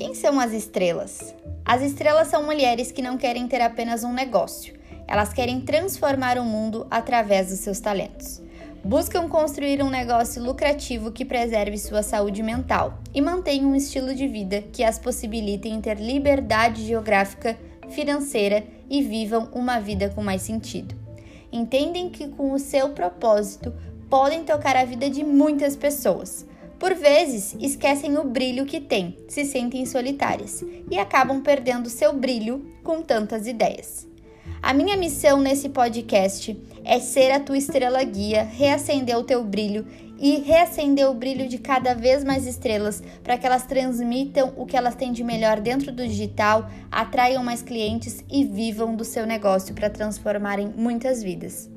Quem são as estrelas? As estrelas são mulheres que não querem ter apenas um negócio, elas querem transformar o mundo através dos seus talentos. Buscam construir um negócio lucrativo que preserve sua saúde mental e mantenha um estilo de vida que as possibilite ter liberdade geográfica, financeira e vivam uma vida com mais sentido. Entendem que com o seu propósito podem tocar a vida de muitas pessoas por vezes, esquecem o brilho que têm, se sentem solitárias e acabam perdendo seu brilho com tantas ideias. A minha missão nesse podcast é ser a tua estrela guia, reacender o teu brilho e reacender o brilho de cada vez mais estrelas para que elas transmitam o que elas têm de melhor dentro do digital, atraiam mais clientes e vivam do seu negócio para transformarem muitas vidas.